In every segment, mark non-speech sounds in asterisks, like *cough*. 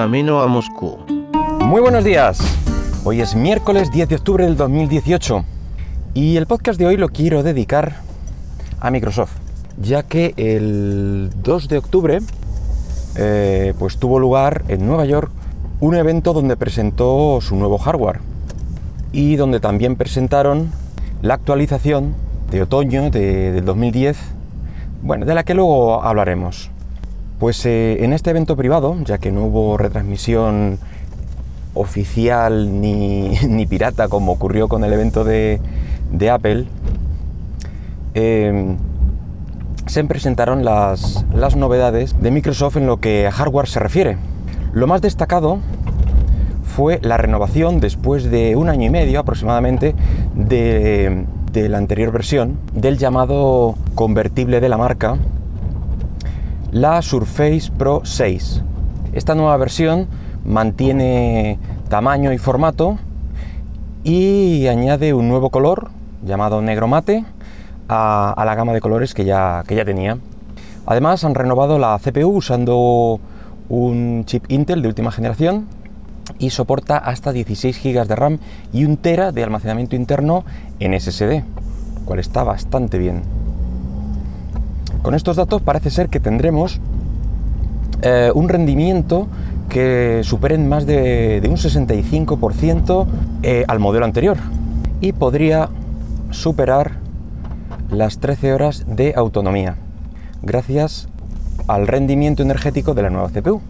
camino a Moscú. Muy buenos días. Hoy es miércoles 10 de octubre del 2018 y el podcast de hoy lo quiero dedicar a Microsoft, ya que el 2 de octubre eh, pues tuvo lugar en Nueva York un evento donde presentó su nuevo hardware y donde también presentaron la actualización de otoño de, del 2010, bueno, de la que luego hablaremos. Pues eh, en este evento privado, ya que no hubo retransmisión oficial ni, *laughs* pirata como ocurrió con el evento de, Apple, em, se presentaron las, las novedades de Microsoft en lo que a hardware se refiere. Lo más destacado fue la renovación después de un año y medio aproximadamente de, la anterior versión del llamado convertible de la marca, la Surface Pro 6. Esta nueva versión mantiene tamaño y formato y añade un nuevo color llamado negro mate a, la gama de colores que ya, que ya tenía. Además han renovado la CPU usando un chip Intel de última generación y soporta hasta 16 GB de RAM y 1 TB de almacenamiento interno en SSD, cual está bastante bien. Con estos datos parece ser que tendremos eh, un rendimiento que superen más de, un 65% eh, al modelo anterior y podría superar las 13 horas de autonomía gracias al rendimiento energético de la nueva CPU.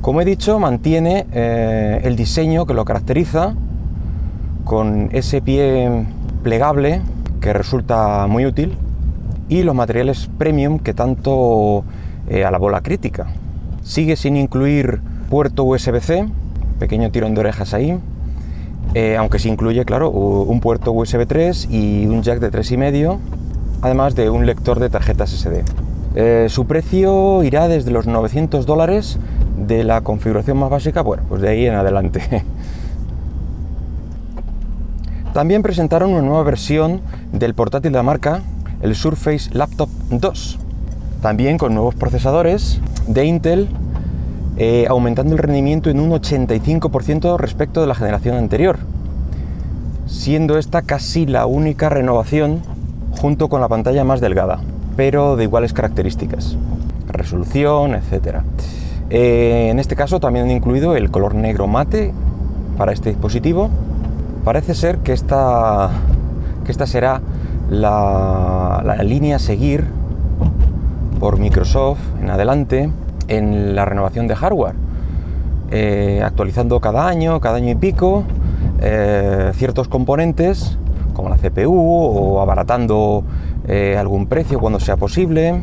Como he dicho, mantiene eh, el diseño que lo caracteriza con ese pie plegable que resulta muy útil y los materiales premium que tanto eh, alabó la crítica. Sigue sin incluir puerto USB-C, pequeño tirón de orejas ahí, eh, aunque sí incluye, claro, un puerto USB 3 y un jack de 3,5, además de un lector de tarjetas SD. su precio irá desde los 900 dólares de la configuración más básica, bueno, pues de ahí en adelante. *laughs* También presentaron una nueva versión del portátil de la marca, el Surface Laptop 2, también con nuevos procesadores de Intel, eh, aumentando el rendimiento en un 85% respecto de la generación anterior, siendo esta casi la única renovación junto con la pantalla más delgada, pero de iguales características, resolución, etcétera. Eh, en este caso también han incluido el color negro mate para este dispositivo. Parece ser que esta, que esta será la, línea a seguir por Microsoft en adelante en la renovación de hardware, eh, actualizando cada año, cada año y pico, eh, ciertos componentes como la CPU o abaratando algún precio cuando sea posible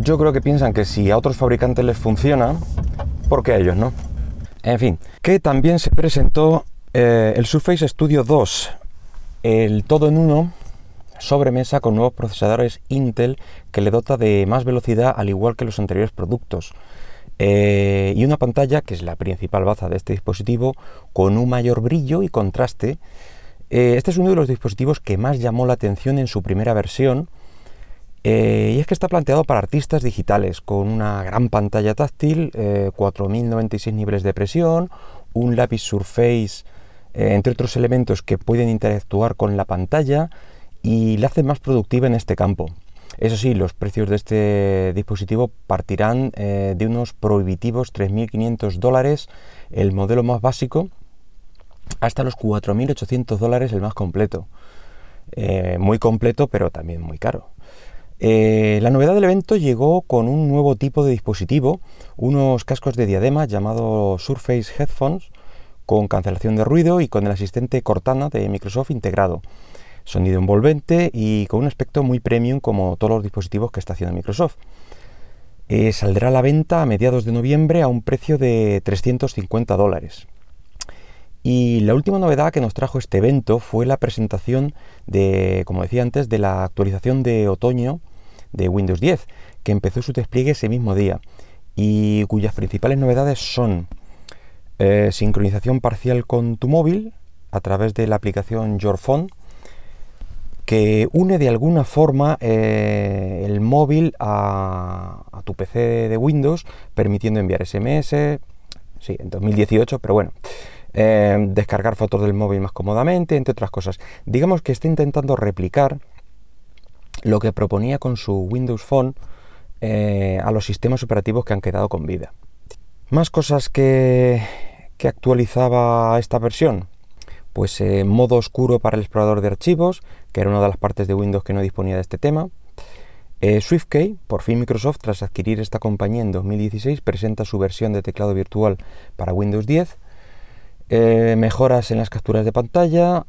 yo creo que piensan que si a otros fabricantes les funciona, ¿por qué a ellos no? En fin, que también se presentó eh, el Surface Studio 2, el todo en uno sobremesa con nuevos procesadores Intel que le dota de más velocidad al igual que los anteriores productos. Eh, y una pantalla que es la principal baza de este dispositivo con un mayor brillo y contraste. Eh, este es uno de los dispositivos que más llamó la atención en su primera versión eh, y es que está planteado para artistas digitales, con una gran pantalla táctil, 4096 eh, niveles de presión, un lápiz Surface, entre otros elementos que pueden interactuar con la pantalla y la hacen más productiva en este campo. Eso sí, los precios de este dispositivo partirán de unos prohibitivos 3.500 dólares el modelo más básico, hasta los 4.800 dólares el más completo. muy completo, pero también muy caro. Eh, la novedad del evento llegó con un nuevo tipo de dispositivo, unos cascos de diadema llamados Surface Headphones con cancelación de ruido y con el asistente Cortana de Microsoft integrado. Sonido envolvente y con un aspecto muy premium como todos los dispositivos que está haciendo Microsoft. Eh, saldrá a la venta a mediados de noviembre a un precio de 350 dólares. Y la última novedad que nos trajo este evento fue la presentación de, como decía antes, de la actualización de otoño de Windows 10, que empezó su despliegue ese mismo día y cuyas principales novedades son eh, sincronización parcial con tu móvil a través de la aplicación Your Phone, que une de alguna forma eh, el móvil a, tu PC de Windows, permitiendo enviar SMS, sí, en 2018, pero bueno, eh, descargar fotos del móvil más cómodamente, entre otras cosas. Digamos que está intentando replicar lo que proponía con su Windows Phone eh, a los sistemas operativos que han quedado con vida. Más cosas que, que actualizaba esta versión. Pues eh, modo oscuro para el explorador de archivos, que era una de las partes de Windows que no disponía de este tema. Eh, SwiftKey, por fin Microsoft, tras adquirir esta compañía en 2016, presenta su versión de teclado virtual para Windows 10. Eh, mejoras en las capturas de pantalla,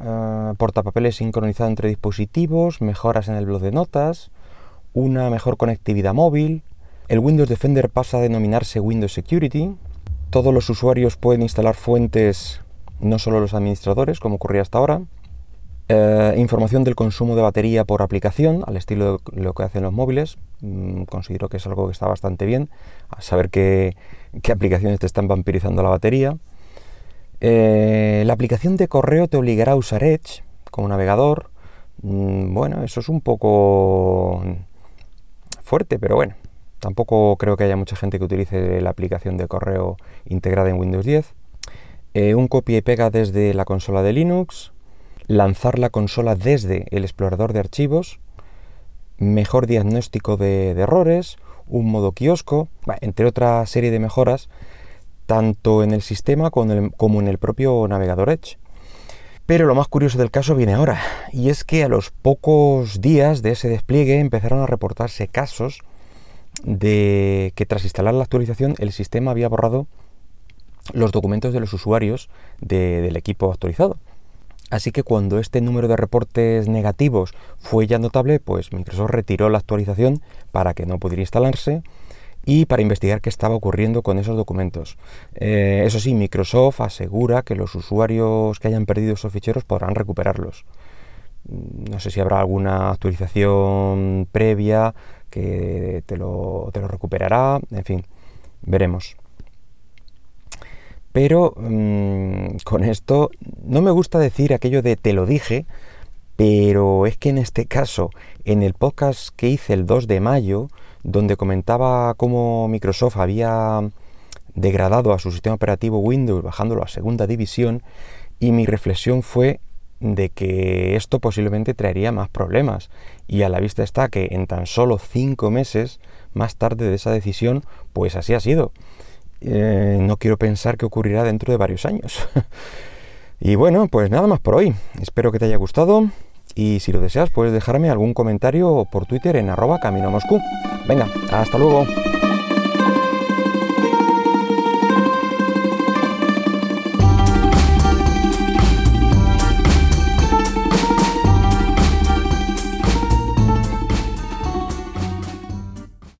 portapapeles sincronizado entre dispositivos, mejoras en el blog de notas, una mejor conectividad móvil. El Windows Defender pasa a denominarse Windows Security. Todos los usuarios pueden instalar fuentes no solo los administradores, como ocurría hasta ahora. Eh, información del consumo de batería por aplicación, al estilo de lo que hacen los móviles. Mm, considero que es algo que está bastante bien, a saber qué, aplicaciones te están vampirizando la batería. Eh, la aplicación de correo te obligará a usar Edge como navegador. Mm, bueno, eso es un poco fuerte, pero bueno, tampoco creo que haya mucha gente que utilice la aplicación de correo integrada en Windows 10. Eh, un copia y pega desde la consola de Linux, lanzar la consola desde el explorador de archivos, mejor diagnóstico de, errores, un modo kiosco, entre otra serie de mejoras, tanto en el sistema como en el propio navegador Edge. Pero lo más curioso del caso viene ahora, y es que a los pocos días de ese despliegue empezaron a reportarse casos de que tras instalar la actualización el sistema había borrado los documentos de los usuarios del equipo actualizado. Así que cuando este número de reportes negativos fue ya notable, pues Microsoft retiró la actualización para que no pudiera instalarse y para investigar qué estaba ocurriendo con esos documentos. Eh, eso sí, Microsoft asegura que los usuarios que hayan perdido esos ficheros podrán recuperarlos. No sé si habrá alguna actualización previa que te lo, te lo recuperará, en fin, veremos. Pero mm, con esto no me gusta decir aquello de te lo dije, pero es que en este caso, en el podcast que hice el 2 de mayo, donde comentaba cómo Microsoft había degradado a su sistema operativo Windows bajándolo a segunda división, y mi reflexión fue de que esto posiblemente traería más problemas. Y a la vista está que en tan solo cinco meses más tarde de esa decisión, pues así ha sido. Eh, no quiero pensar que ocurrirá dentro de varios años. *laughs* y bueno, pues nada más por hoy. Espero que te haya gustado y si lo deseas puedes dejarme algún comentario por Twitter en arroba camino Moscú. Venga, hasta luego.